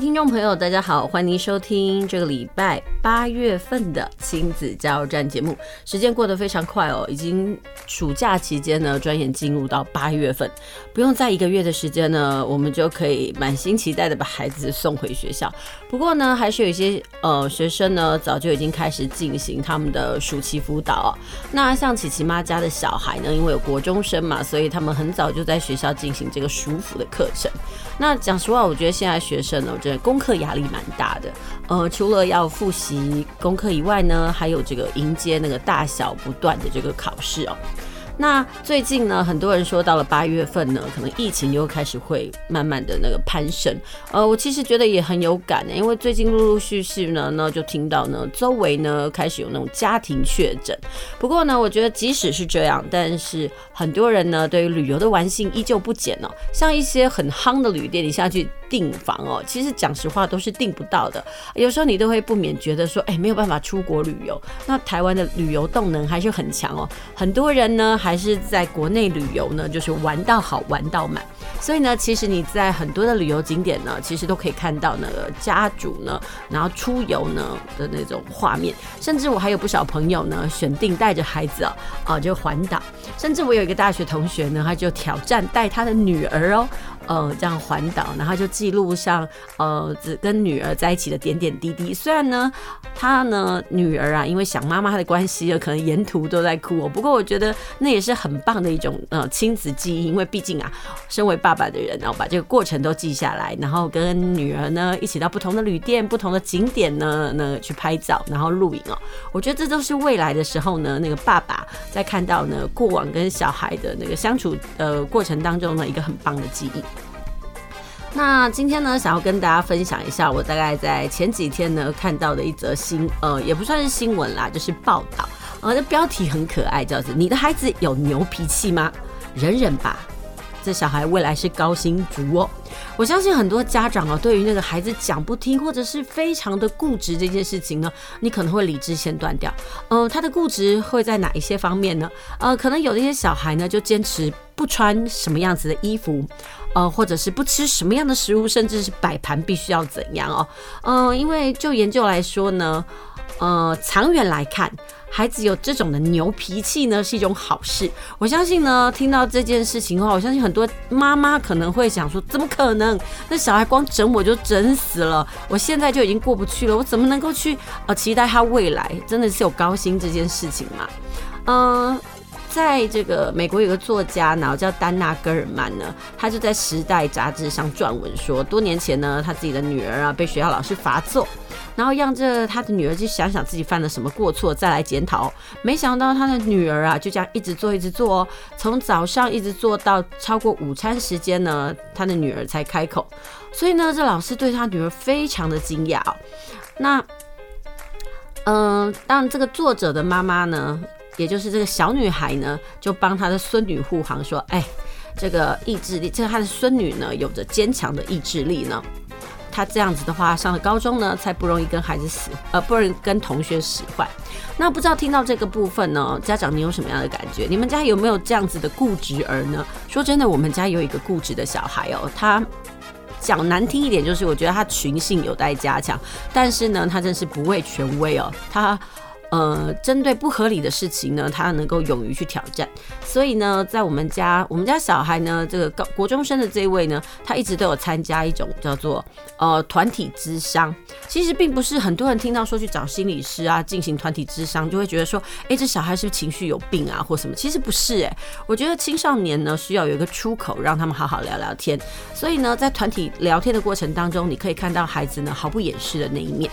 听众朋友，大家好，欢迎收听这个礼拜八月份的亲子加油站节目。时间过得非常快哦，已经暑假期间呢，转眼进入到八月份，不用再一个月的时间呢，我们就可以满心期待的把孩子送回学校。不过呢，还是有一些呃学生呢，早就已经开始进行他们的暑期辅导。那像琪琪妈家的小孩呢，因为有国中生嘛，所以他们很早就在学校进行这个暑辅的课程。那讲实话，我觉得现在学生呢，功课压力蛮大的。呃，除了要复习功课以外呢，还有这个迎接那个大小不断的这个考试哦。那最近呢，很多人说到了八月份呢，可能疫情又开始会慢慢的那个攀升。呃，我其实觉得也很有感呢，因为最近陆陆续续呢，那就听到呢，周围呢开始有那种家庭确诊。不过呢，我觉得即使是这样，但是很多人呢，对于旅游的玩性依旧不减哦。像一些很夯的旅店，你下去订房哦，其实讲实话都是订不到的。有时候你都会不免觉得说，哎，没有办法出国旅游。那台湾的旅游动能还是很强哦，很多人呢。还是在国内旅游呢，就是玩到好，玩到满。所以呢，其实你在很多的旅游景点呢，其实都可以看到那个家族呢，然后出游呢的那种画面。甚至我还有不少朋友呢，选定带着孩子啊，啊就环岛。甚至我有一个大学同学呢，他就挑战带他的女儿哦。呃，这样环岛，然后就记录上呃，只跟女儿在一起的点点滴滴。虽然呢，他呢女儿啊，因为想妈妈的关系，可能沿途都在哭哦。不过我觉得那也是很棒的一种呃亲子记忆，因为毕竟啊，身为爸爸的人，然后把这个过程都记下来，然后跟女儿呢一起到不同的旅店、不同的景点呢，那去拍照，然后录影哦。我觉得这都是未来的时候呢，那个爸爸在看到呢过往跟小孩的那个相处的过程当中呢，一个很棒的记忆。那今天呢，想要跟大家分享一下，我大概在前几天呢看到的一则新，呃，也不算是新闻啦，就是报道，呃，这标题很可爱，叫做“你的孩子有牛脾气吗？忍忍吧，这小孩未来是高薪族哦。”我相信很多家长啊，对于那个孩子讲不听或者是非常的固执这件事情呢，你可能会理智先断掉。呃，他的固执会在哪一些方面呢？呃，可能有的一些小孩呢，就坚持不穿什么样子的衣服。呃，或者是不吃什么样的食物，甚至是摆盘必须要怎样哦？嗯、因为就研究来说呢，呃，长远来看，孩子有这种的牛脾气呢，是一种好事。我相信呢，听到这件事情的话，我相信很多妈妈可能会想说，怎么可能？那小孩光整我就整死了，我现在就已经过不去了，我怎么能够去呃期待他未来真的是有高薪这件事情嘛？嗯、在这个美国有个作家，然后叫丹娜·戈尔曼呢，他就在《时代》杂志上撰文说，多年前呢，他自己的女儿啊被学校老师罚坐，然后让这他的女儿去想想自己犯了什么过错，再来检讨。没想到他的女儿啊就这样一直做一直做哦，从早上一直做到超过午餐时间呢，他的女儿才开口。所以呢，这老师对他女儿非常的惊讶哦。那，嗯、当然这个作者的妈妈呢。也就是这个小女孩呢，就帮她的孙女护航，说：“哎，这个意志力，这个她的孙女呢，有着坚强的意志力呢。她这样子的话，上了高中呢，才不容易跟孩子使，呃，不容易跟同学使坏。那不知道听到这个部分呢，家长你有什么样的感觉？你们家有没有这样子的固执儿呢？说真的，我们家有一个固执的小孩哦，他讲难听一点，就是我觉得他群性有待加强，但是呢，他真是不畏权威哦，他。”呃，针对不合理的事情呢，他能够勇于去挑战。所以呢，在我们家，我们家小孩呢，这个高国中生的这一位呢，他一直都有参加一种叫做呃团体咨商。其实并不是很多人听到说去找心理师啊进行团体咨商，就会觉得说，哎，这小孩是不是情绪有病啊或什么？其实不是哎，我觉得青少年呢需要有一个出口，让他们好好聊聊天。所以呢，在团体聊天的过程当中，你可以看到孩子呢毫不掩饰的那一面。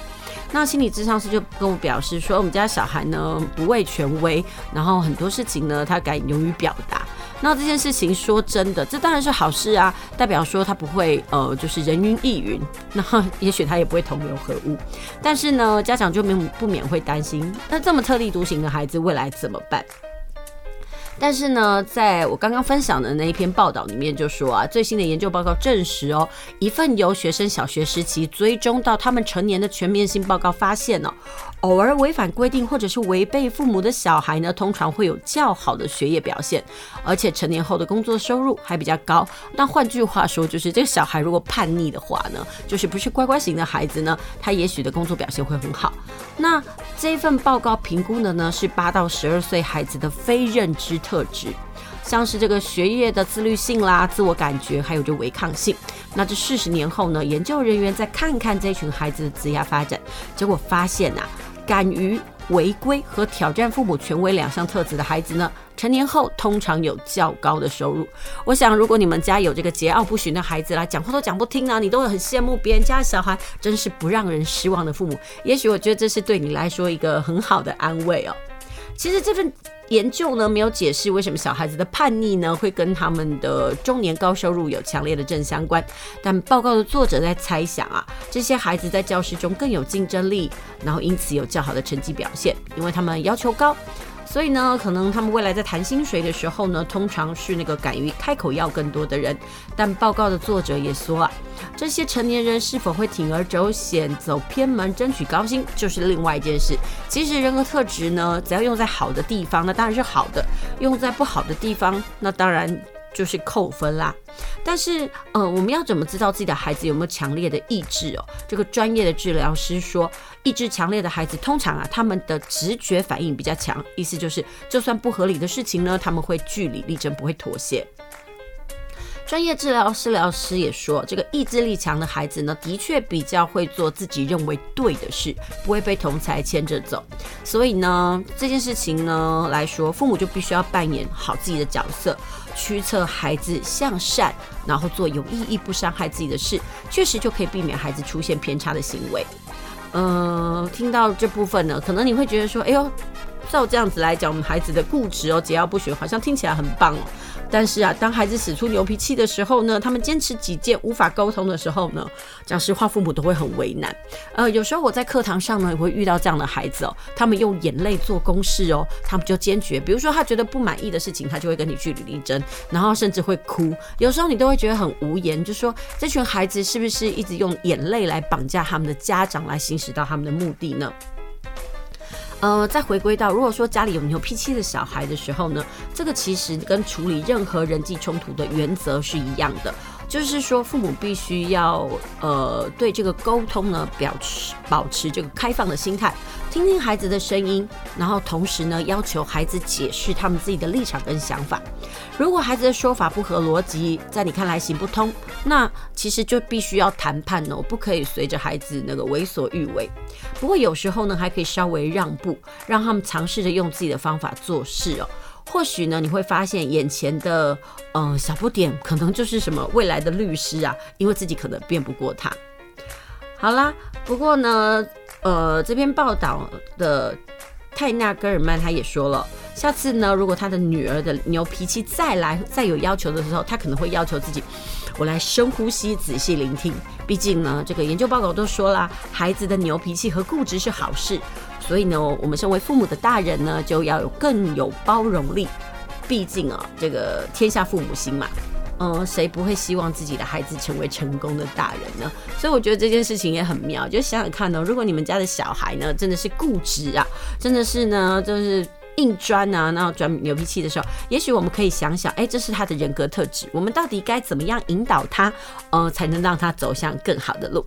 那心理智商师就跟我表示说，我们家小孩呢不畏权威，然后很多事情呢他敢勇于表达。那这件事情说真的，这当然是好事啊，代表说他不会呃就是人云亦云，那也许他也不会同流合污。但是呢，家长就免不免会担心，那这么特立独行的孩子未来怎么办？但是呢，在我刚刚分享的那一篇报道里面就说啊，最新的研究报告证实哦，一份由学生小学时期追踪到他们成年的全面性报告发现哦，偶尔违反规定或者是违背父母的小孩呢，通常会有较好的学业表现，而且成年后的工作收入还比较高。那换句话说，就是这个小孩如果叛逆的话呢，就是不是乖乖型的孩子呢，他也许的工作表现会很好。那这份报告评估的呢，是八到十二岁孩子的非认知特质，像是这个学业的自律性啦、自我感觉，还有这违抗性。那这四十年后呢，研究人员再看看这群孩子的职业发展，结果发现呐、啊，敢于违规和挑战父母权威两项特质的孩子呢，成年后通常有较高的收入。我想，如果你们家有这个桀骜不驯的孩子啦，讲话都讲不听啊，你都会很羡慕别人家小孩，真是不让人失望的父母。也许我觉得这是对你来说一个很好的安慰哦。其实这份研究呢，没有解释为什么小孩子的叛逆呢，会跟他们的中年高收入有强烈的正相关。但报告的作者在猜想啊，这些孩子在教室中更有竞争力，然后因此有较好的成绩表现，因为他们要求高。所以呢，可能他们未来在谈薪水的时候呢，通常是那个敢于开口要更多的人。但报告的作者也说啊，这些成年人是否会铤而走险、走偏门、争取高薪，就是另外一件事。其实人格特质呢，只要用在好的地方，那当然是好的；用在不好的地方，那当然。就是扣分啦，但是，呃，我们要怎么知道自己的孩子有没有强烈的意志哦？这个专业的治疗师说，意志强烈的孩子通常啊，他们的直觉反应比较强，意思就是，就算不合理的事情呢，他们会据理力争，不会妥协。专业治疗师疗师也说，这个意志力强的孩子呢，的确比较会做自己认为对的事，不会被同才牵着走。所以呢，这件事情呢来说，父母就必须要扮演好自己的角色，驱策孩子向善，然后做有意义、不伤害自己的事，确实就可以避免孩子出现偏差的行为。嗯、呃，听到这部分呢，可能你会觉得说，哎呦。照这样子来讲，我们孩子的固执哦，桀骜不驯，好像听起来很棒哦。但是啊，当孩子使出牛脾气的时候呢，他们坚持己见，无法沟通的时候呢，讲实话，父母都会很为难。呃，有时候我在课堂上呢，也会遇到这样的孩子哦，他们用眼泪做公式哦，他们就坚决，比如说他觉得不满意的事情，他就会跟你据理力争，然后甚至会哭。有时候你都会觉得很无言，就说这群孩子是不是一直用眼泪来绑架他们的家长，来行使到他们的目的呢？呃，再回归到，如果说家里有牛脾气的小孩的时候呢，这个其实跟处理任何人际冲突的原则是一样的。就是说，父母必须要呃对这个沟通呢，表持保持这个开放的心态，听听孩子的声音，然后同时呢要求孩子解释他们自己的立场跟想法。如果孩子的说法不合逻辑，在你看来行不通，那其实就必须要谈判哦，不可以随着孩子那个为所欲为。不过有时候呢，还可以稍微让步，让他们尝试着用自己的方法做事哦。或许呢，你会发现眼前的、呃、小不点，可能就是什么未来的律师啊，因为自己可能辩不过他。好啦，不过呢，呃，这篇报道的泰纳·戈尔曼他也说了，下次呢，如果他的女儿的牛脾气再来再有要求的时候，他可能会要求自己，我来深呼吸，仔细聆听。毕竟呢，这个研究报告都说啦，孩子的牛脾气和固执是好事。所以呢，我们身为父母的大人呢，就要有更有包容力。毕竟啊，这个天下父母心嘛，嗯，谁不会希望自己的孩子成为成功的大人呢？所以我觉得这件事情也很妙。就想想看呢，如果你们家的小孩呢，真的是固执啊，真的是呢，就是硬钻啊，然后钻牛脾气的时候，也许我们可以想想，哎，这是他的人格特质，我们到底该怎么样引导他，呃，才能让他走向更好的路？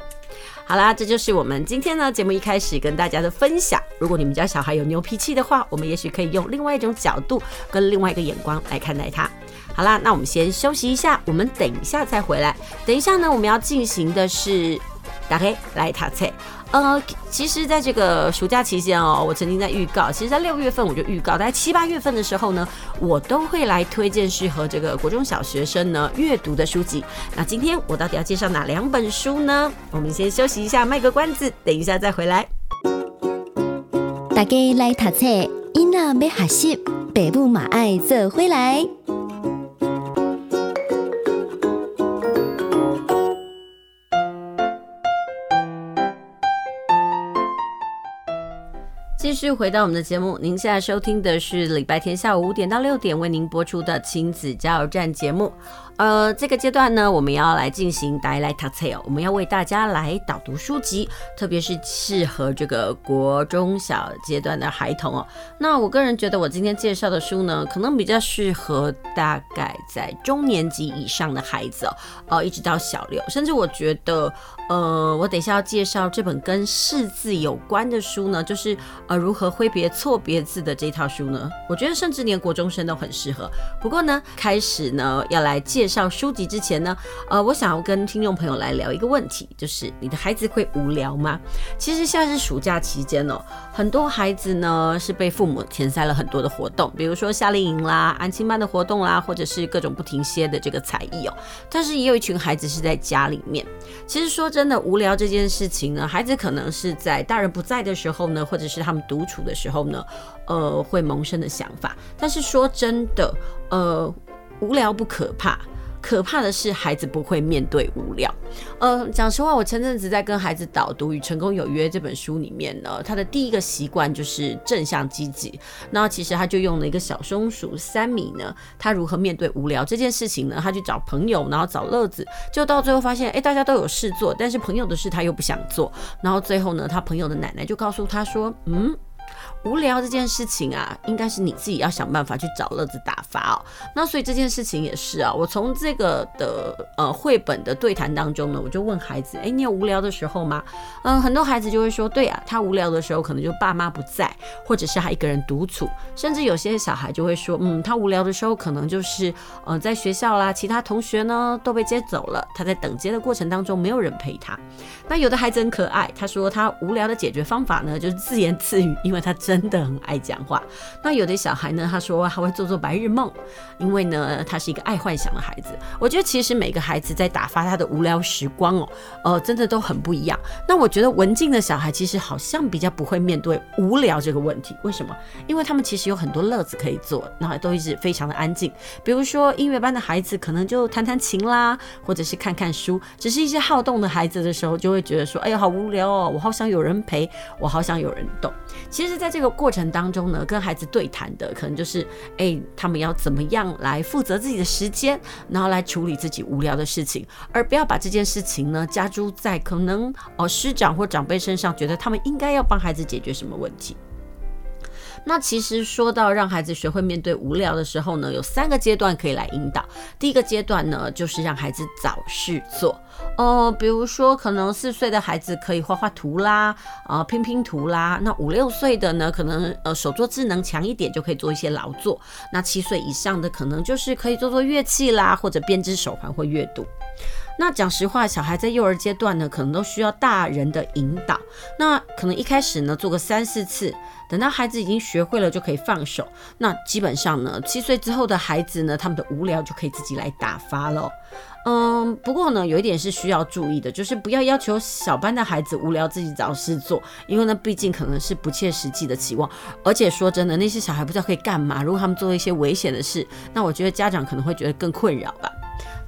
好啦，这就是我们今天呢节目一开始跟大家的分享。如果你们家小孩有牛脾气的话，我们也许可以用另外一种角度跟另外一个眼光来看待他。好啦，那我们先休息一下，我们等一下再回来。等一下呢，我们要进行的是打开来塔菜。呃，其实，在这个暑假期间哦，我曾经在预告，其实，在六月份我就预告，在七八月份的时候呢，我都会来推荐适合这个国中小学生呢阅读的书籍。那今天我到底要介绍哪两本书呢？我们先休息一下，卖个关子，等一下再回来。大家来读册，囡仔要学习，爸母嘛爱做回来。继续回到我们的节目，您现在收听的是礼拜天下午五点到六点为您播出的亲子加油站节目。呃，这个阶段呢，我们要来进行 die 来读册哦，我们要为大家来导读书籍，特别是适合这个国中小阶段的孩童哦。那我个人觉得，我今天介绍的书呢，可能比较适合大概在中年级以上的孩子哦，呃，一直到小六，甚至我觉得，呃，我等一下要介绍这本跟识字有关的书呢，就是呃，如何挥别错别字的这套书呢，我觉得甚至连国中生都很适合。不过呢，开始呢，要来介绍书籍之前呢，呃，我想要跟听众朋友来聊一个问题，就是你的孩子会无聊吗？其实现在是暑假期间哦，很多孩子呢是被父母填塞了很多的活动，比如说夏令营啦、安亲班的活动啦，或者是各种不停歇的这个才艺哦。但是也有一群孩子是在家里面。其实说真的，无聊这件事情呢，孩子可能是在大人不在的时候呢，或者是他们独处的时候呢，呃，会萌生的想法。但是说真的，呃，无聊不可怕。可怕的是，孩子不会面对无聊。呃，讲实话，我前阵子在跟孩子导读《与成功有约》这本书里面呢，他的第一个习惯就是正向积极。那其实他就用了一个小松鼠三米呢，他如何面对无聊这件事情呢？他去找朋友，然后找乐子，就到最后发现，哎，大家都有事做，但是朋友的事他又不想做。然后最后呢，他朋友的奶奶就告诉他说，嗯。无聊这件事情啊，应该是你自己要想办法去找乐子打发哦。那所以这件事情也是啊，我从这个的呃绘本的对谈当中呢，我就问孩子，哎，你有无聊的时候吗？嗯，很多孩子就会说，对啊，他无聊的时候可能就爸妈不在，或者是他一个人独处，甚至有些小孩就会说，嗯，他无聊的时候可能就是呃在学校啦，其他同学呢都被接走了，他在等接的过程当中没有人陪他。那有的孩子很可爱，他说他无聊的解决方法呢就是自言自语，因为他。真的很爱讲话。那有的小孩呢，他说他会做做白日梦，因为呢，他是一个爱幻想的孩子。我觉得其实每个孩子在打发他的无聊时光哦，呃，真的都很不一样。那我觉得文静的小孩其实好像比较不会面对无聊这个问题。为什么？因为他们其实有很多乐子可以做，那都一直非常的安静。比如说音乐班的孩子可能就弹弹琴啦，或者是看看书。只是一些好动的孩子的时候，就会觉得说，哎呀，好无聊哦，我好想有人陪，我好想有人动。其实，在这个过程当中呢，跟孩子对谈的可能就是，哎，他们要怎么样来负责自己的时间，然后来处理自己无聊的事情，而不要把这件事情呢加诸在可能哦师长或长辈身上，觉得他们应该要帮孩子解决什么问题。那其实说到让孩子学会面对无聊的时候呢，有三个阶段可以来引导。第一个阶段呢，就是让孩子找事做。呃，比如说可能四岁的孩子可以画画图啦，啊、拼拼图啦。那五六岁的呢，可能呃手作智能强一点，就可以做一些劳作。那七岁以上的可能就是可以做做乐器啦，或者编织手环或阅读。那讲实话，小孩在幼儿阶段呢，可能都需要大人的引导。那可能一开始呢，做个三四次，等到孩子已经学会了，就可以放手。那基本上呢，七岁之后的孩子呢，他们的无聊就可以自己来打发了。嗯，不过呢，有一点是需要注意的，就是不要要求小班的孩子无聊自己找事做，因为呢，毕竟可能是不切实际的期望。而且说真的，那些小孩不知道可以干嘛，如果他们做一些危险的事，那我觉得家长可能会觉得更困扰吧。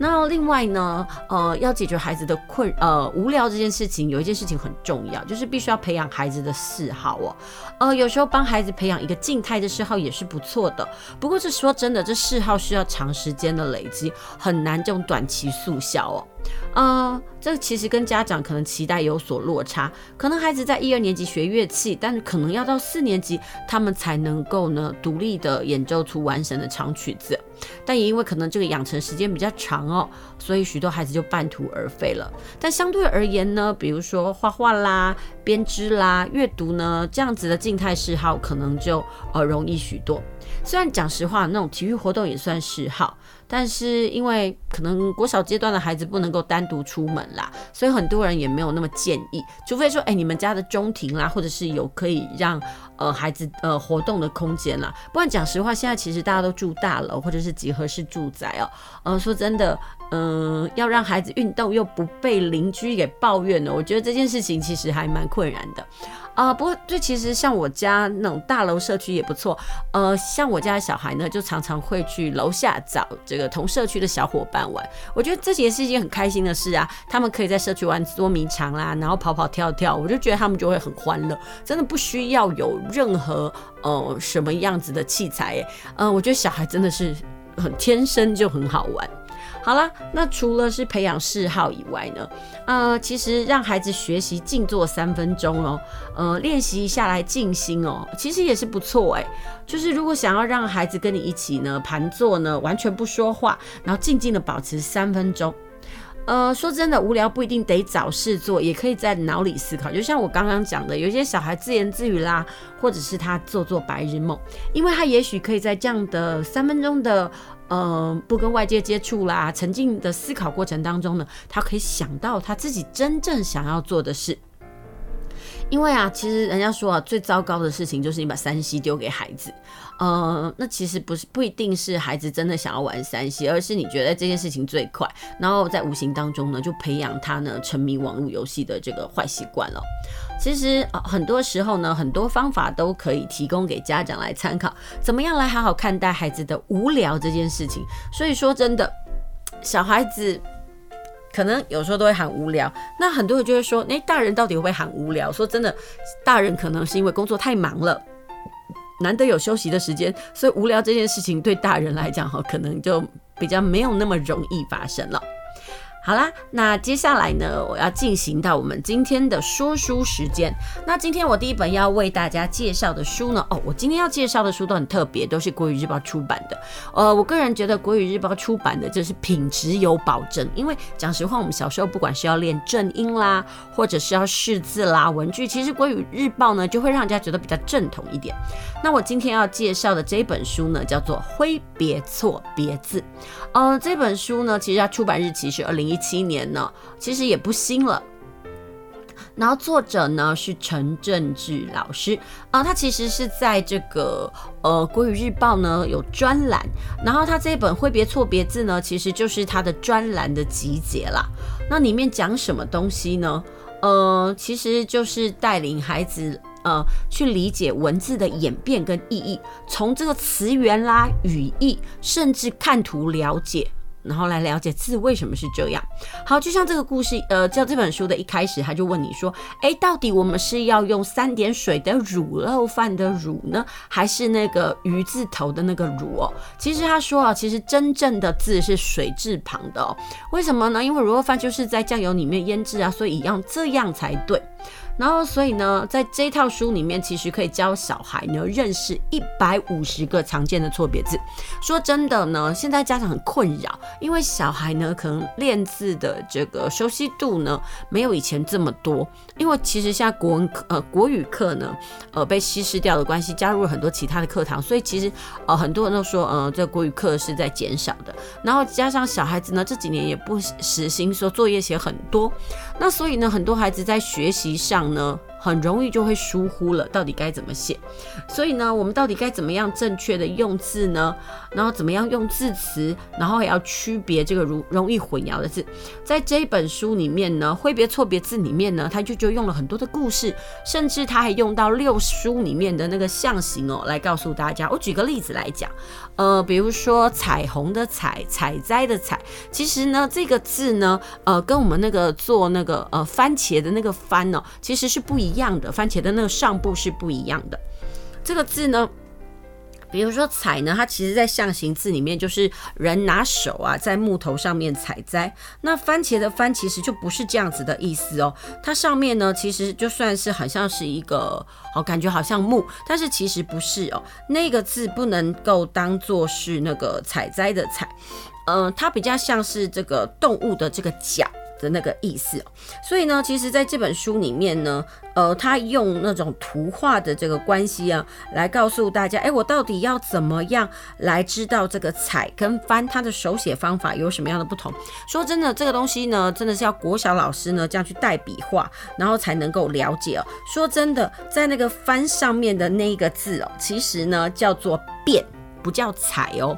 那另外呢，呃，要解决孩子的困呃无聊这件事情，有一件事情很重要，就是必须要培养孩子的嗜好哦。呃，有时候帮孩子培养一个静态的嗜好也是不错的。不过这说真的，这嗜好需要长时间的累积，很难这种短期速效哦。呃，这其实跟家长可能期待有所落差。可能孩子在一二年级学乐器，但是可能要到四年级，他们才能够呢独立的演奏出完整的长曲子。但也因为可能这个养成时间比较长哦，所以许多孩子就半途而废了。但相对而言呢，比如说画画啦、编织啦、阅读呢，这样子的静态嗜好可能就呃容易许多。虽然讲实话，那种体育活动也算嗜好。但是因为可能国小阶段的孩子不能够单独出门啦，所以很多人也没有那么建议。除非说，哎，你们家的中庭啦，或者是有可以让呃孩子呃活动的空间啦。不然讲实话，现在其实大家都住大楼或者是集合式住宅哦。呃，说真的，嗯、要让孩子运动又不被邻居给抱怨呢，我觉得这件事情其实还蛮困困扰的。啊、不过这其实像我家那种大楼社区也不错。呃，像我家的小孩呢，就常常会去楼下找这同社区的小伙伴玩。我觉得这也是一件很开心的事啊。他们可以在社区玩捉迷藏啦，然后跑跑跳跳，我就觉得他们就会很欢乐。真的不需要有任何呃什么样子的器材，欸，呃，我觉得小孩真的是很天生就很好玩。好了，那除了是培养嗜好以外呢，呃，其实让孩子学习静坐三分钟哦，呃，练习一下来静心哦，其实也是不错哎。就是如果想要让孩子跟你一起呢盘坐呢，完全不说话，然后静静的保持三分钟。呃，说真的，无聊不一定得找事做，也可以在脑里思考。就像我刚刚讲的，有些小孩自言自语啦，或者是他做做白日梦，因为他也许可以在这样的三分钟的。呃，不跟外界接触啦，沉浸的思考过程当中呢，他可以想到他自己真正想要做的事。因为啊，其实人家说啊，最糟糕的事情就是你把三 C 丢给孩子。呃，那其实不是不一定是孩子真的想要玩三 C，而是你觉得这件事情最快，然后在无形当中呢，就培养他呢沉迷网络游戏的这个坏习惯了。其实啊，很多时候呢，很多方法都可以提供给家长来参考，怎么样来好好看待孩子的无聊这件事情。所以说真的，小孩子可能有时候都会喊无聊，那很多人就会说，诶，大人到底会不会喊无聊？说真的，大人可能是因为工作太忙了，难得有休息的时间，所以无聊这件事情对大人来讲哈，可能就比较没有那么容易发生了。好啦，那接下来呢，我要进行到我们今天的说书时间。那今天我第一本要为大家介绍的书呢，哦，我今天要介绍的书都很特别，都是国语日报出版的。呃，我个人觉得国语日报出版的就是品质有保证，因为讲实话，我们小时候不管是要练正音啦，或者是要识字啦、文具，其实国语日报呢就会让人家觉得比较正统一点。那我今天要介绍的这本书呢，叫做《挥别错别字》。呃，这本书呢，其实它出版日期是二零一七年呢，其实也不新了。然后作者呢是陈正志老师啊，他其实是在这个呃国语日报呢有专栏，然后他这一本挥别错别字呢，其实就是他的专栏的集结啦。那里面讲什么东西呢？呃，其实就是带领孩子。呃，去理解文字的演变跟意义，从这个词源啦、语义，甚至看图了解，然后来了解字为什么是这样。好，就像这个故事，呃，叫这本书的一开始，他就问你说，哎，到底我们是要用三点水的卤肉饭的卤呢，还是那个鱼字头的那个卤哦？其实他说啊，其实真正的字是水字旁的哦。为什么呢？因为卤肉饭就是在酱油里面腌制啊，所以要这样才对。然后，所以呢，在这套书里面，其实可以教小孩呢认识一百五十个常见的错别字。说真的呢，现在家长很困扰，因为小孩呢可能练字的这个熟悉度呢没有以前这么多。因为其实现在国文课呃国语课呢呃被稀释掉的关系，加入了很多其他的课堂，所以其实呃很多人都说呃这国语课是在减少的。然后加上小孩子呢这几年也不实行说作业写很多，那所以呢很多孩子在学习上。呢，很容易就会疏忽了，到底该怎么写？所以呢，我们到底该怎么样正确的用字呢？然后怎么样用字词？然后也要区别这个容容易混淆的字。在这一本书里面呢，挥别错别字里面呢，他就就用了很多的故事，甚至他还用到六书里面的那个象形哦，来告诉大家。我举个例子来讲，呃，比如说彩虹的彩，采摘的采，其实呢，这个字呢，呃，跟我们那个做那个呃番茄的那个番哦，其实是不。一样的番茄的那个上部是不一样的。这个字呢，比如说“采”呢，它其实在象形字里面就是人拿手啊，在木头上面采摘。那番茄的“番”其实就不是这样子的意思哦。它上面呢，其实就算是很像是一个，哦，感觉好像木，但是其实不是哦。那个字不能够当做是那个采摘的“采”，呃，它比较像是这个动物的这个脚。的那个意思，所以呢，其实在这本书里面呢，呃，他用那种图画的这个关系啊，来告诉大家，哎，我到底要怎么样来知道这个采跟翻它的手写方法有什么样的不同？说真的，这个东西呢，真的是要国小老师呢这样去带笔画，然后才能够了解哦。说真的，在那个番上面的那一个字哦，其实呢叫做变，不叫采哦。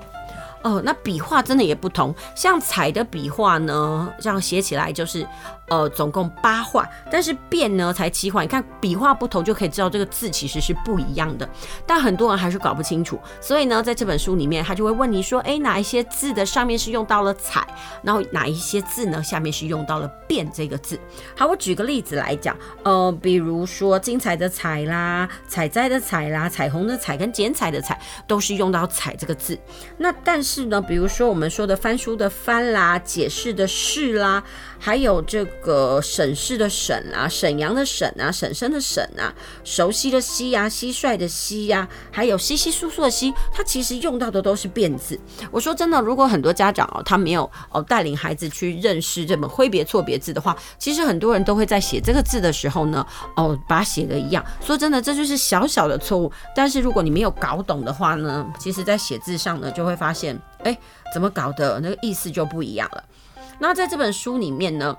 哦，那笔画真的也不同，像“彩”的笔画呢，这样写起来就是，呃，总共八画，但是变呢才七画。你看笔画不同，就可以知道这个字其实是不一样的。但很多人还是搞不清楚，所以呢，在这本书里面，他就会问你说：哎，哪一些字的上面是用到了彩，然后哪一些字呢下面是用到了变这个字？好，我举个例子来讲，呃，比如说精彩的彩啦，采摘的采啦，彩虹的彩跟剪彩的彩，都是用到彩这个字。那但是呢，比如说我们说的翻书的翻啦，解释的释啦，还有这个。沈氏的沈啊，沈阳的沈啊，婶婶的婶啊，熟悉的悉呀，蟋蟀的蟋呀，还有稀稀疏疏的稀，它其实用到的都是变字。我说真的，如果很多家长哦，他没有哦带领孩子去认识这本挥别错别字的话，其实很多人都会在写这个字的时候呢，哦把它写的一样。说真的，这就是小小的错误。但是如果你没有搞懂的话呢，其实在写字上呢，就会发现，哎，怎么搞的，那个意思就不一样了。那在这本书里面呢，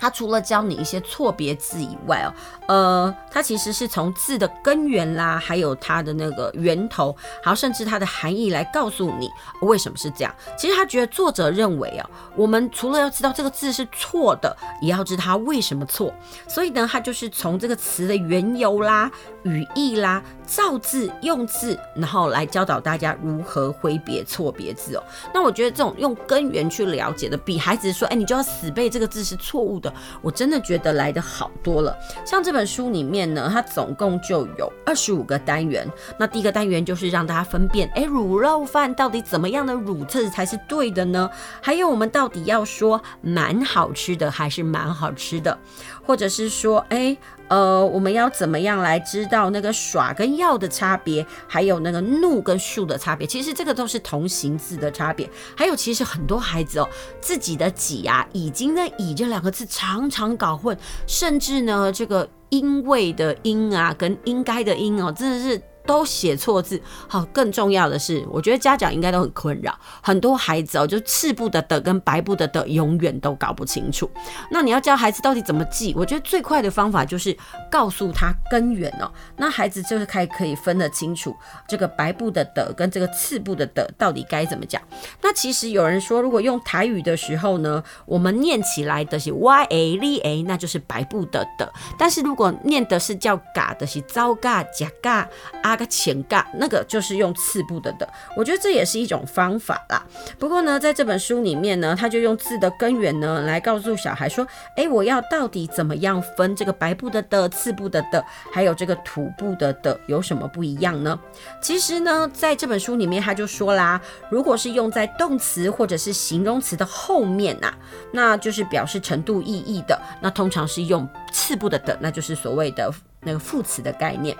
它除了教你一些错别字以外哦，呃，它其实是从字的根源啦，还有它的那个源头，还有甚至它的含义来告诉你为什么是这样。其实他觉得作者认为哦，我们除了要知道这个字是错的，也要知道它为什么错。所以呢，他就是从这个词的缘由啦、语义啦、造字、用字，然后来教导大家如何挥别错别字哦。那我觉得这种用根源去了解的，比孩子说，哎，你就要死背这个字是错误的。我真的觉得来的好多了。像这本书里面呢，它总共就有二十五个单元。那第一个单元就是让大家分辨，哎，卤肉饭到底怎么样的卤制才是对的呢？还有我们到底要说蛮好吃的还是蛮好吃的？或者是说，哎。呃，我们要怎么样来知道那个耍跟要的差别，还有那个怒跟树的差别？其实这个都是同形字的差别。还有，其实很多孩子哦，自己的己啊，已经在以这两个字常常搞混，甚至呢这个因为的因啊，跟应该的应哦，真的是。都写错字，好，更重要的是，我觉得家长应该都很困扰，很多孩子哦，就赤部的的跟白部的的永远都搞不清楚。那你要教孩子到底怎么记？我觉得最快的方法就是告诉他根源哦，那孩子就是可以可以分得清楚这个白部的的跟这个赤部的的到底该怎么讲。那其实有人说，如果用台语的时候呢，我们念起来的是 y a l a，那就是白部的的，但是如果念的是叫嘎的是糟嘎假嘎啊。那前杠，那个就是用次部的的，我觉得这也是一种方法啦。不过呢，在这本书里面呢，他就用字的根源呢来告诉小孩说，哎，我要到底怎么样分这个白布的的、次部的的，还有这个土布的的有什么不一样呢？其实呢，在这本书里面他就说啦，如果是用在动词或者是形容词的后面呐、啊，那就是表示程度意义的，那通常是用次部的的，那就是所谓的那个副词的概念。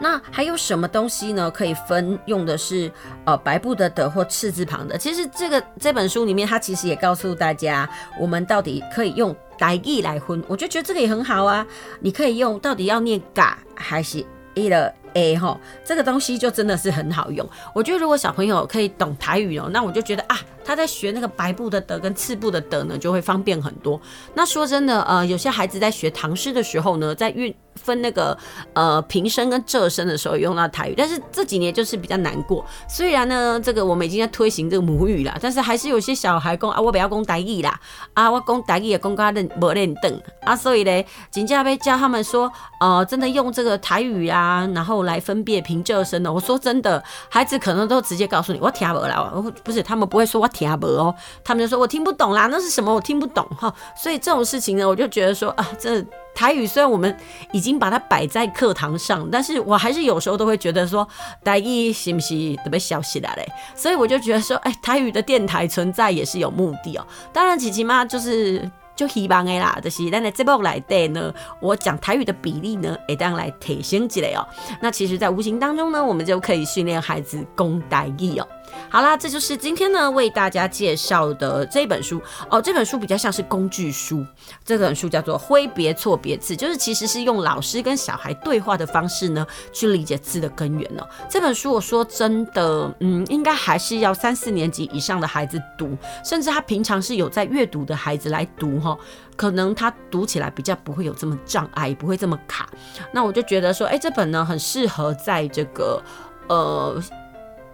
那还有什么东西呢？可以分用的是呃白布的的或赤字旁的。其实这个这本书里面，它其实也告诉大家，我们到底可以用台语来分。我就觉得这个也很好啊。你可以用到底要念嘎还是一了 a 哈，这个东西就真的是很好用。我觉得如果小朋友可以懂台语哦，那我就觉得啊。他在学那个白部的的跟赤部的的呢，就会方便很多。那说真的，呃，有些孩子在学唐诗的时候呢，在运分那个呃平声跟仄声的时候用到台语，但是这几年就是比较难过。虽然呢，这个我们已经在推行这个母语了，但是还是有些小孩讲啊，我不要讲台语啦，啊，我讲台语也讲他认不认得啊，所以呢，紧接着教他们说，呃，真的用这个台语啊，然后来分辨平仄声的。我说真的，孩子可能都直接告诉你，我听不啦，不是，他们不会说我。听不哦，他们就说我听不懂啦，那是什么？我听不懂哈。所以这种事情呢，我就觉得说啊，这台语虽然我们已经把它摆在课堂上，但是我还是有时候都会觉得说，台语是不是特别消息来嘞？所以我就觉得说，哎，台语的电台存在也是有目的哦。当然，琪琪妈就是就希望的啦，就是咱的节目来的呢，我讲台语的比例呢，会当来提升起来哦。那其实，在无形当中呢，我们就可以训练孩子讲台语哦。好啦，这就是今天呢为大家介绍的这本书哦。这本书比较像是工具书，这本书叫做《挥别错别字》，就是其实是用老师跟小孩对话的方式呢去理解字的根源哦。这本书我说真的，嗯，应该还是要三四年级以上的孩子读，甚至他平常是有在阅读的孩子来读哈，可能他读起来比较不会有这么障碍，也不会这么卡。那我就觉得说，哎，这本呢很适合在这个呃。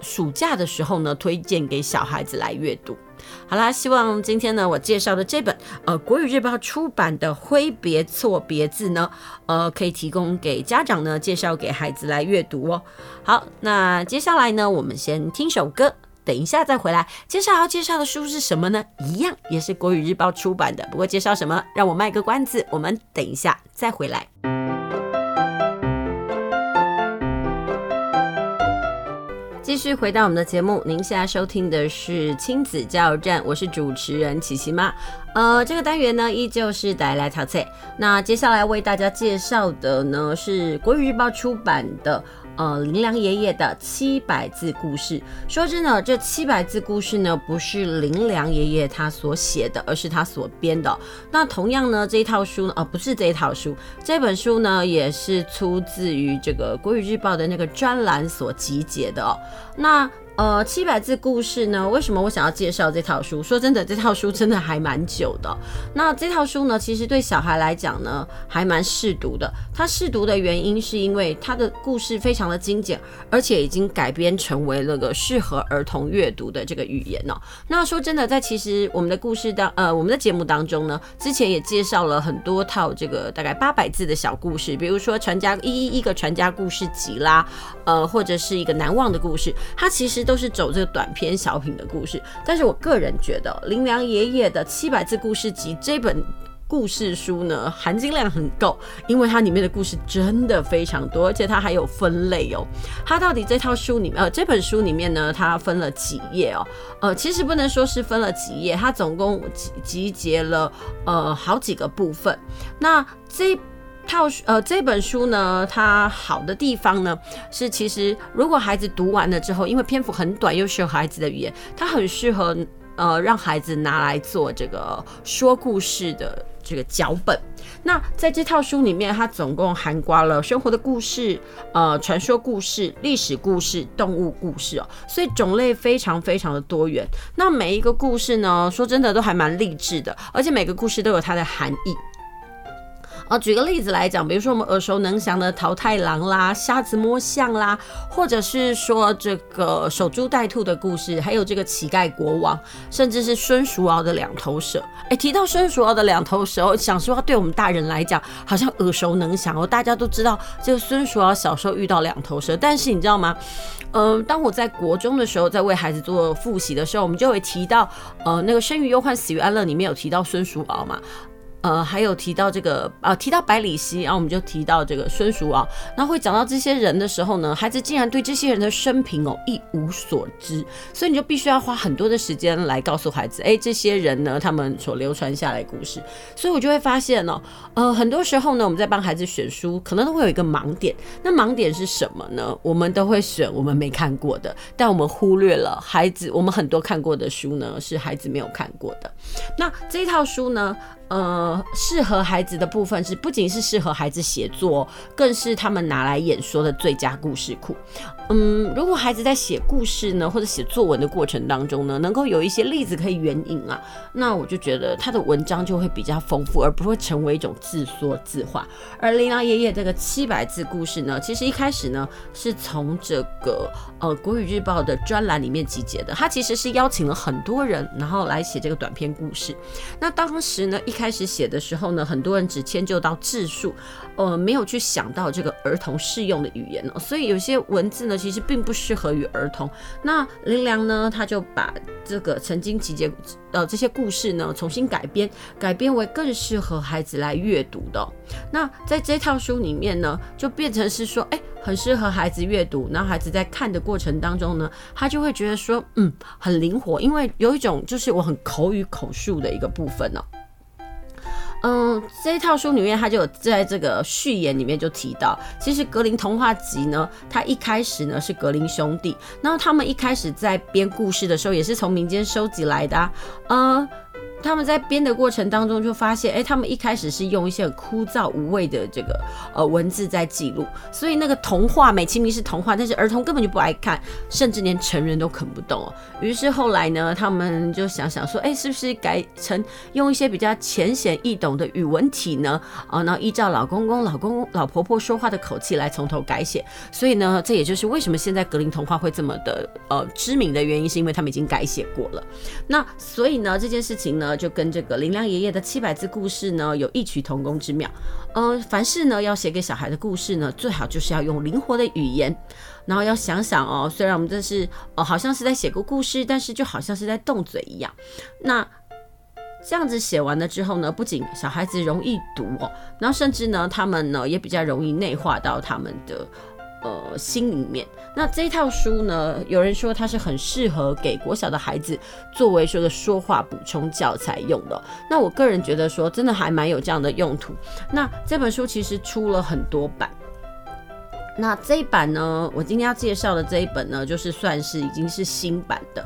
暑假的时候呢，推荐给小孩子来阅读。好啦，希望今天呢我介绍的这本呃国语日报出版的《挥别错别字》呢，呃可以提供给家长呢介绍给孩子来阅读哦。好，那接下来呢我们先听首歌，等一下再回来。接下来要介绍的书是什么呢？一样也是国语日报出版的，不过介绍什么，让我卖个关子，我们等一下再回来。继续回到我们的节目，您现在收听的是亲子加油站，我是主持人琪琪妈。呃，这个单元呢依旧是带来淘菜。那接下来为大家介绍的呢是国语日报出版的。呃，林良爷爷的七百字故事。说真的，这七百字故事呢，不是林良爷爷他所写的，而是他所编的。那同样呢，这一套书呢，呃，不是这一套书，这本书呢，也是出自于这个国语日报的那个专栏所集结的哦。那。呃，七百字故事呢？为什么我想要介绍这套书？说真的，这套书真的还蛮久的。那这套书呢，其实对小孩来讲呢，还蛮适读的。它适读的原因是因为它的故事非常的精简，而且已经改编成为了个适合儿童阅读的这个语言哦。那说真的，在其实我们的故事当呃我们的节目当中呢，之前也介绍了很多套这个大概八百字的小故事，比如说传家一一一个传家故事集啦，呃或者是一个难忘的故事，它其实。都是走这个短篇小品的故事，但是我个人觉得林良爷爷的七百字故事集这本故事书呢，含金量很够，因为它里面的故事真的非常多，而且它还有分类哦。它到底这套书里面，呃，这本书里面呢，它分了几页哦？呃，其实不能说是分了几页，它总共集集结了呃好几个部分。那这。套呃这本书呢，它好的地方呢是，其实如果孩子读完了之后，因为篇幅很短，又适合孩子的语言，它很适合呃让孩子拿来做这个说故事的这个脚本。那在这套书里面，它总共涵盖了生活的故事、呃传说故事、历史故事、动物故事哦，所以种类非常非常的多元。那每一个故事呢，说真的都还蛮励志的，而且每个故事都有它的含义。啊，举个例子来讲，比如说我们耳熟能详的桃太郎啦、瞎子摸象啦，或者是说这个守株待兔的故事，还有这个乞丐国王，甚至是孙叔敖的两头蛇。哎，提到孙叔敖的两头蛇，想说对我们大人来讲好像耳熟能详哦，大家都知道这个孙叔敖小时候遇到两头蛇。但是你知道吗？嗯、呃，当我在国中的时候，在为孩子做复习的时候，我们就会提到，呃，那个生于忧患，死于安乐里面有提到孙叔敖嘛。呃，还有提到这个啊、提到百里奚，然后我们就提到这个孙叔敖，那会讲到这些人的时候呢，孩子竟然对这些人的生平哦一无所知，所以你就必须要花很多的时间来告诉孩子，哎，这些人呢，他们所流传下来故事，所以我就会发现哦，呃，很多时候呢，我们在帮孩子选书，可能都会有一个盲点，那盲点是什么呢？我们都会选我们没看过的，但我们忽略了孩子，我们很多看过的书呢，是孩子没有看过的。那这一套书呢，呃，适合孩子的部分是不仅是适合孩子写作，更是他们拿来演说的最佳故事库。嗯，如果孩子在写故事呢，或者写作文的过程当中呢，能够有一些例子可以援引啊，那我就觉得他的文章就会比较丰富，而不会成为一种自说自话。而林良爷爷这个七百字故事呢，其实一开始呢是从这个呃国语日报的专栏里面集结的，他其实是邀请了很多人，然后来写这个短篇故事。那当时呢一开开始写的时候呢，很多人只迁就到字数，呃，没有去想到这个儿童适用的语言哦，所以有些文字呢，其实并不适合于儿童。那林良呢，他就把这个曾经集结呃这些故事呢，重新改编，改编为更适合孩子来阅读的。那在这套书里面呢，就变成是说，哎，很适合孩子阅读。然后孩子在看的过程当中呢，他就会觉得说，嗯，很灵活，因为有一种就是我很口语口述的一个部分呢。嗯，这一套书里面，他就有在这个序言里面就提到，其实格林童话集呢，它一开始呢是格林兄弟，然后他们一开始在编故事的时候，也是从民间收集来的啊。嗯，他们在编的过程当中就发现，哎，他们一开始是用一些很枯燥无味的这个呃文字在记录，所以那个童话美其名是童话，但是儿童根本就不爱看，甚至连成人都啃不动、哦。于是后来呢，他们就想想说，哎，是不是改成用一些比较浅显易懂的语文体呢？啊，然后依照老公公、老公公、老婆婆说话的口气来从头改写。所以呢，这也就是为什么现在格林童话会这么的呃知名的原因，是因为他们已经改写过了。那所以呢，这件事情呢。就跟这个林良爷爷的七百字故事呢有异曲同工之妙。呃，凡事呢要写给小孩的故事呢，最好就是要用灵活的语言，然后要想想哦，虽然我们这是呃好像是在写个故事，但是就好像是在动嘴一样。那这样子写完了之后呢，不仅小孩子容易读哦，然后甚至呢他们呢也比较容易内化到他们的。呃，心里面，那这一套书呢，有人说它是很适合给国小的孩子作为说的说话补充教材用的。那我个人觉得说，真的还蛮有这样的用途。那这本书其实出了很多版，那这一版呢，我今天要介绍的这一本呢，就是算是已经是新版的。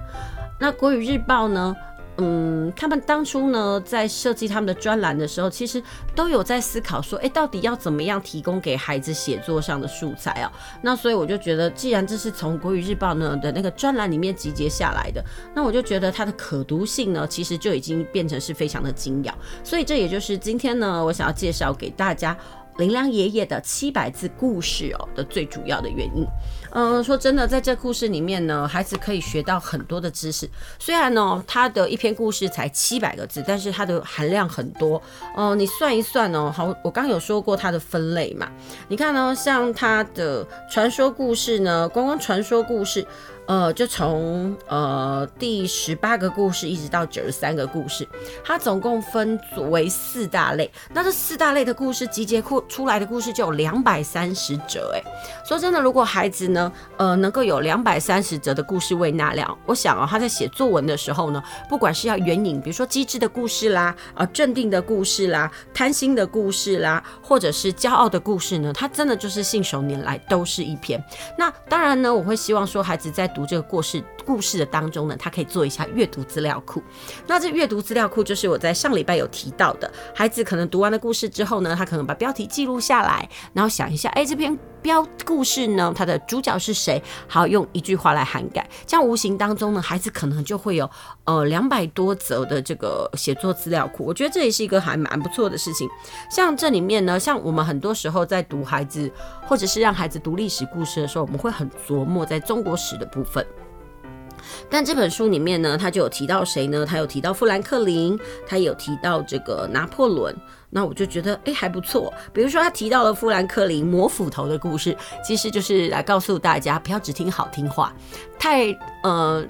那国语日报呢，嗯，他们当初呢，在设计他们的专栏的时候，其实都有在思考说，哎，到底要怎么样提供给孩子写作上的素材啊？那所以我就觉得，既然这是从国语日报呢的那个专栏里面集结下来的，那我就觉得它的可读性呢，其实就已经变成是非常的精要。所以这也就是今天呢，我想要介绍给大家。林良爷爷的七百字故事哦的最主要的原因，嗯，说真的，在这故事里面呢，孩子可以学到很多的知识。虽然呢，他的一篇故事才七百个字，但是它的含量很多哦。你算一算哦，好，我刚刚有说过它的分类嘛。你看呢，像他的传说故事呢，光光传说故事。呃，就从呃第十八个故事一直到九十三个故事，它总共分为四大类。那这四大类的故事集结出来的故事就有两百三十则。哎，说真的，如果孩子呢，呃，能够有两百三十则的故事喂纳量，我想啊，他在写作文的时候呢，不管是要援引，比如说机智的故事啦，啊、镇定的故事啦，贪心的故事啦，或者是骄傲的故事呢，他真的就是信手拈来都是一篇。那当然呢，我会希望说孩子在读这个故事故事的当中呢，他可以做一下阅读资料库。那这阅读资料库就是我在上礼拜有提到的，孩子可能读完了故事之后呢，他可能把标题记录下来，然后想一下，哎，这篇标故事呢，它的主角是谁？好，用一句话来涵盖。这样无形当中呢，孩子可能就会有呃两百多则的这个写作资料库。我觉得这也是一个还蛮不错的事情。像这里面呢，像我们很多时候在读孩子或者是让孩子读历史故事的时候，我们会很琢磨在中国史的部分。但这本书里面呢，他就有提到谁呢？他有提到富兰克林，他有提到这个拿破仑。那我就觉得，哎，还不错。比如说，他提到了富兰克林磨斧头的故事，其实就是来告诉大家，不要只听好听话，太呃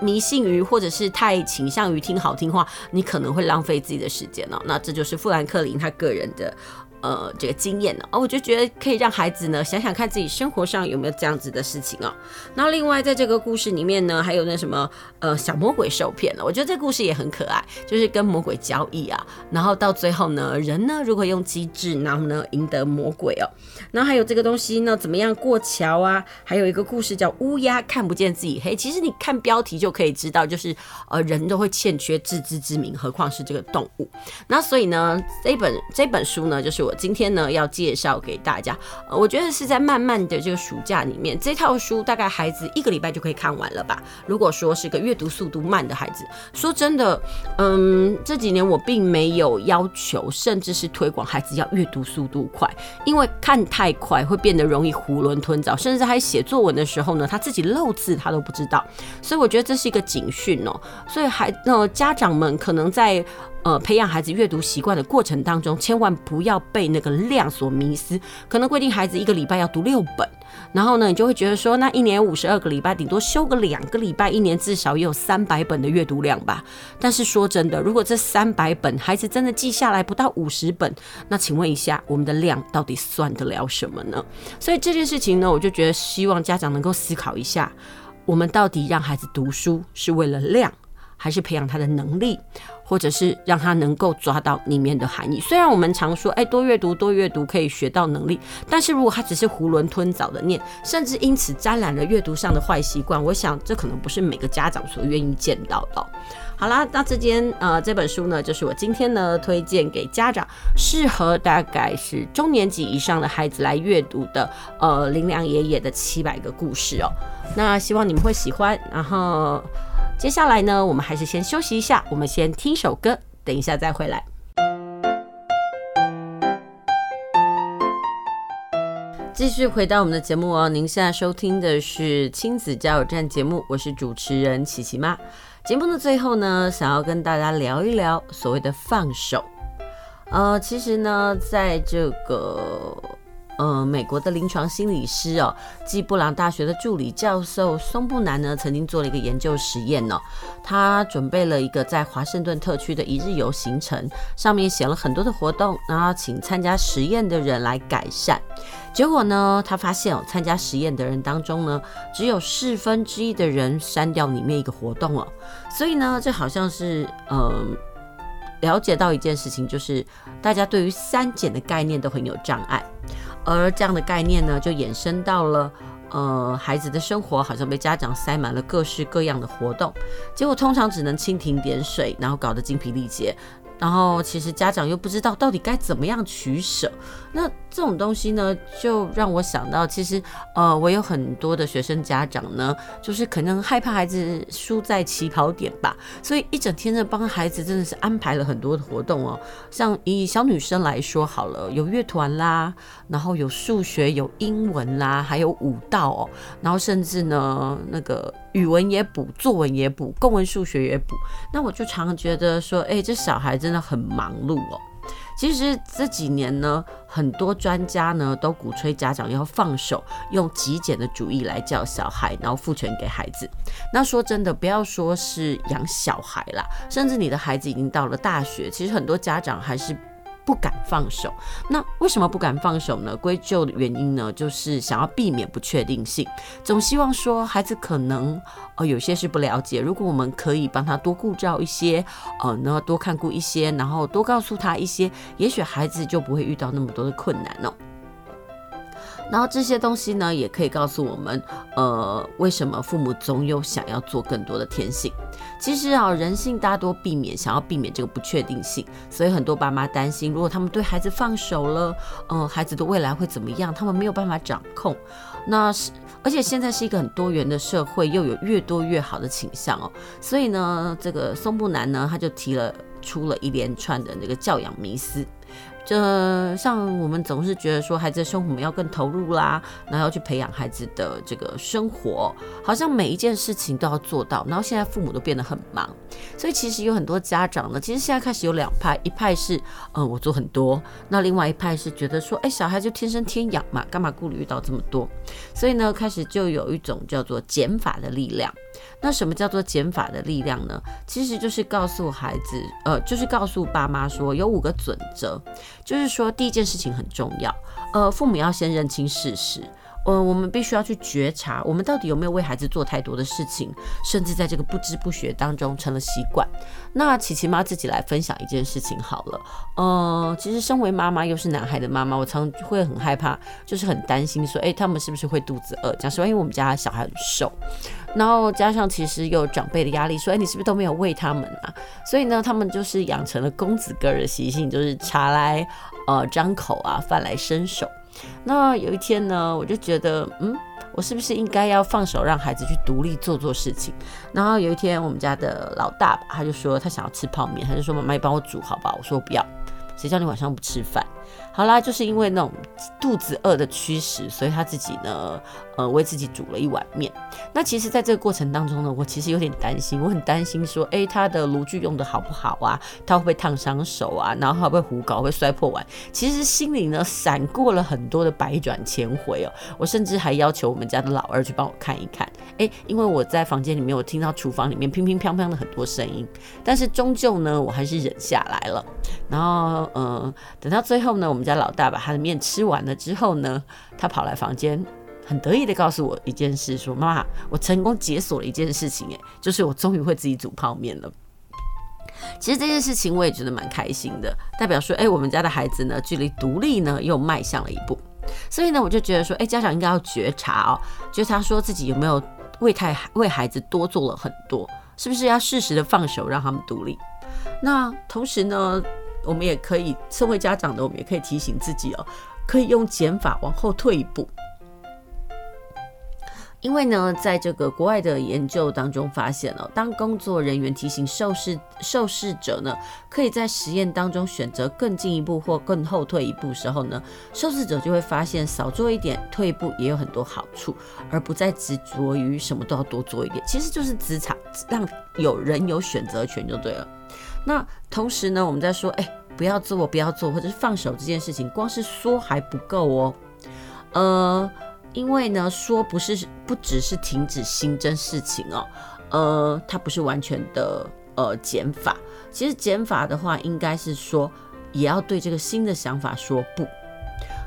迷信于或者是太倾向于听好听话，你可能会浪费自己的时间哦。那这就是富兰克林他个人的。呃，这个经验呢，哦，我就觉得可以让孩子呢想想看自己生活上有没有这样子的事情哦。那另外在这个故事里面呢，还有那什么呃小魔鬼受骗了，我觉得这故事也很可爱，就是跟魔鬼交易啊，然后到最后呢，人呢如果用机智，然后呢赢得魔鬼哦。然后还有这个东西呢，怎么样过桥啊？还有一个故事叫乌鸦看不见自己黑，其实你看标题就可以知道，就是呃人都会欠缺自知之明，何况是这个动物。那所以呢，这本这本书呢，就是。我今天呢要介绍给大家，我觉得是在慢慢的这个暑假里面，这套书大概孩子一个礼拜就可以看完了吧。如果说是个阅读速度慢的孩子，说真的，嗯，这几年我并没有要求，甚至是推广孩子要阅读速度快，因为看太快会变得容易囫囵吞枣，甚至还写作文的时候呢，他自己漏字他都不知道，所以我觉得这是一个警讯哦。所以孩呃家长们可能在。呃，培养孩子阅读习惯的过程当中，千万不要被那个量所迷失。可能规定孩子一个礼拜要读六本，然后呢，你就会觉得说，那一年五十二个礼拜，顶多休个两个礼拜，一年至少也有三百本的阅读量吧。但是说真的，如果这三百本孩子真的记下来不到五十本，那请问一下，我们的量到底算得了什么呢？所以这件事情呢，我就觉得希望家长能够思考一下，我们到底让孩子读书是为了量，还是培养他的能力，或者是让他能够抓到里面的含义？虽然我们常说，哎，多阅读，多阅读可以学到能力，但是如果他只是囫囵吞枣的念，甚至因此沾染了阅读上的坏习惯，我想这可能不是每个家长所愿意见到的。好啦，那这间呃这本书呢，就是我今天呢推荐给家长，适合大概是中年级以上的孩子来阅读的，呃林良爷爷的七百个故事哦。那希望你们会喜欢。然后接下来呢，我们还是先休息一下，我们先听首歌，等一下再回来。继续回到我们的节目哦，您现在收听的是亲子加油站节目，我是主持人琪琪妈。节目的最后呢，想要跟大家聊一聊所谓的放手。呃，其实呢，在这个呃美国的临床心理师哦，继布朗大学的助理教授松布南呢，曾经做了一个研究实验哦，他准备了一个在华盛顿特区的一日游行程，上面写了很多的活动，然后请参加实验的人来改善。结果呢，他发现哦，参加实验的人当中呢，只有四分之一的人删掉里面一个活动哦。所以呢，这好像是嗯、呃，了解到一件事情，就是大家对于删减的概念都很有障碍，而这样的概念呢，就衍生到了呃，孩子的生活好像被家长塞满了各式各样的活动，结果通常只能蜻蜓点水，然后搞得精疲力竭。然后其实家长又不知道到底该怎么样取舍，那这种东西呢，就让我想到，其实呃，我有很多的学生家长呢，就是可能害怕孩子输在起跑点吧，所以一整天呢帮孩子真的是安排了很多的活动哦。像以小女生来说好了，有乐团啦，然后有数学、有英文啦，还有舞蹈哦，然后甚至呢那个。语文也补，作文也补，公文数学也补。那我就常常觉得说，哎、这小孩真的很忙碌哦。其实这几年呢，很多专家呢都鼓吹家长要放手，用极简的主义来教小孩，然后赋权给孩子。那说真的，不要说是养小孩啦，甚至你的孩子已经到了大学，其实很多家长还是。不敢放手，那为什么不敢放手呢？归咎的原因呢，就是想要避免不确定性，总希望说孩子可能呃有些是不了解，如果我们可以帮他多顾照一些，呃，呢多看顾一些，然后多告诉他一些，也许孩子就不会遇到那么多的困难哦。然后这些东西呢，也可以告诉我们，呃，为什么父母总有想要做更多的天性。其实啊，人性大多避免想要避免这个不确定性，所以很多爸妈担心，如果他们对孩子放手了，嗯、呃，孩子的未来会怎么样？他们没有办法掌控。那是，而且现在是一个很多元的社会，又有越多越好的倾向哦。所以呢，这个松布南呢，他就提了出了一连串的那个教养迷思。这像我们总是觉得说，孩子的生活我们要更投入啦，然后要去培养孩子的这个生活，好像每一件事情都要做到。然后现在父母都变得很忙，所以其实有很多家长呢，其实现在开始有两派，一派是嗯我做很多，那另外一派是觉得说，哎，小孩就天生天养嘛，干嘛顾虑到这么多？所以呢，开始就有一种叫做减法的力量。那什么叫做减法的力量呢？其实就是告诉孩子，呃，就是告诉爸妈说，有五个准则，就是说第一件事情很重要，呃，父母要先认清事实。呃，我们必须要去觉察，我们到底有没有为孩子做太多的事情，甚至在这个不知不觉当中成了习惯。那琪琪妈自己来分享一件事情好了。呃，其实身为妈妈又是男孩的妈妈，我常会很害怕，就是很担心说，哎，他们是不是会肚子饿？讲实话，因为我们家小孩很瘦，然后加上其实有长辈的压力，说，哎，你是不是都没有喂他们啊？所以呢，他们就是养成了公子哥的习性，就是茶来呃张口啊，饭来伸手。那有一天呢，我就觉得，嗯，我是不是应该要放手让孩子去独立做做事情？然后有一天，我们家的老大吧，他就说他想要吃泡面，他就说妈妈，你帮我煮好吧？我说我不要，谁叫你晚上不吃饭？好啦，就是因为那种肚子饿的驱使，所以他自己呢，呃，为自己煮了一碗面。那其实，在这个过程当中呢，我其实有点担心，我很担心说，哎、他的炉具用的好不好啊？他会不会烫伤手啊？然后会不会糊搞，会摔破碗？其实心里呢，闪过了很多的百转千回哦。我甚至还要求我们家的老二去帮我看一看，哎、因为我在房间里面，我听到厨房里面乒乒乓乓的很多声音，但是终究呢，我还是忍下来了。然后，嗯、等到最后呢，我们。家老大把他的面吃完了之后呢，他跑来房间，很得意的告诉我一件事，说妈妈，我成功解锁了一件事情，诶，就是我终于会自己煮泡面了。其实这件事情我也觉得蛮开心的，代表说，哎，我们家的孩子呢，距离独立呢又迈向了一步。所以呢，我就觉得说，哎，家长应该要觉察哦，觉察说自己有没有为太为孩子多做了很多，是不是要适时的放手让他们独立？那同时呢，我们也可以身为家长的，我们也可以提醒自己哦，可以用减法往后退一步。因为呢，在这个国外的研究当中发现了，当工作人员提醒受试受试者呢，可以在实验当中选择更进一步或更后退一步时候呢，受试者就会发现少做一点退一步也有很多好处，而不再执着于什么都要多做一点，其实就是职场，让有人有选择权就对了。那同时呢，我们在说，哎，不要做，不要做，或者是放手这件事情，光是说还不够哦，呃。因为呢，说不是不只是停止新增事情哦，呃，它不是完全的呃减法。其实减法的话，应该是说也要对这个新的想法说不。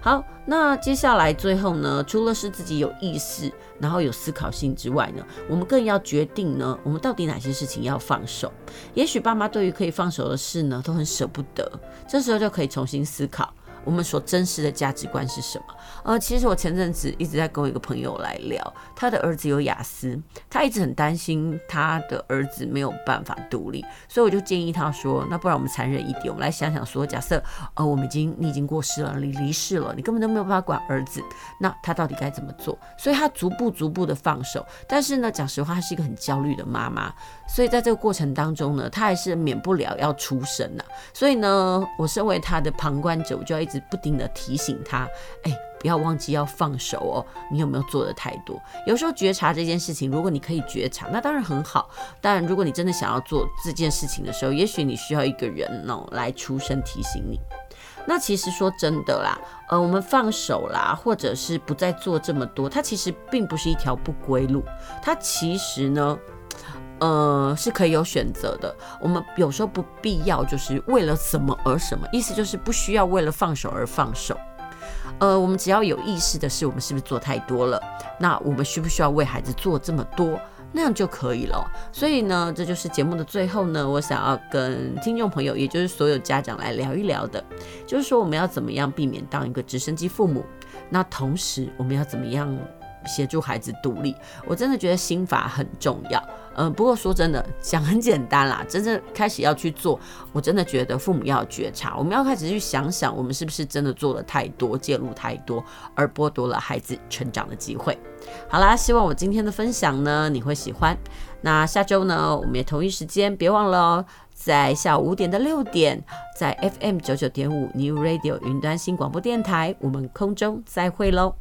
好，那接下来最后呢，除了是自己有意识，然后有思考性之外呢，我们更要决定呢，我们到底哪些事情要放手。也许爸妈对于可以放手的事呢，都很舍不得，这时候就可以重新思考。我们所真实的价值观是什么？呃，其实我前阵子一直在跟我一个朋友来聊，他的儿子有雅思，他一直很担心他的儿子没有办法独立，所以我就建议他说，那不然我们残忍一点，我们来想想说，假设呃我们已经你已经过世了，你离世了，你根本都没有办法管儿子，那他到底该怎么做？所以他逐步逐步的放手，但是呢，讲实话，他是一个很焦虑的妈妈，所以在这个过程当中呢，他还是免不了要出声呐。所以呢，我身为他的旁观者，我就要一直。不停的提醒他，哎，不要忘记要放手哦。你有没有做的太多？有时候觉察这件事情，如果你可以觉察，那当然很好。但如果你真的想要做这件事情的时候，也许你需要一个人哦来出声提醒你。那其实说真的啦，呃，我们放手啦，或者是不再做这么多，它其实并不是一条不归路。它其实呢。呃，是可以有选择的。我们有时候不必要就是为了什么而什么，意思就是不需要为了放手而放手。呃，我们只要有意识的是，我们是不是做太多了？那我们需不需要为孩子做这么多？那样就可以了。所以呢，这就是节目的最后呢，我想要跟听众朋友，也就是所有家长来聊一聊的，就是说我们要怎么样避免当一个直升机父母？那同时我们要怎么样协助孩子独立？我真的觉得心法很重要。嗯，不过说真的，讲很简单啦，真正开始要去做，我真的觉得父母要觉察，我们要开始去想想，我们是不是真的做了太多，介入太多，而剥夺了孩子成长的机会。好啦，希望我今天的分享呢，你会喜欢。那下周呢，我们也同一时间，别忘了哦，在下午五点到六点，在 FM 九九点五 New Radio 云端新广播电台，我们空中再会喽。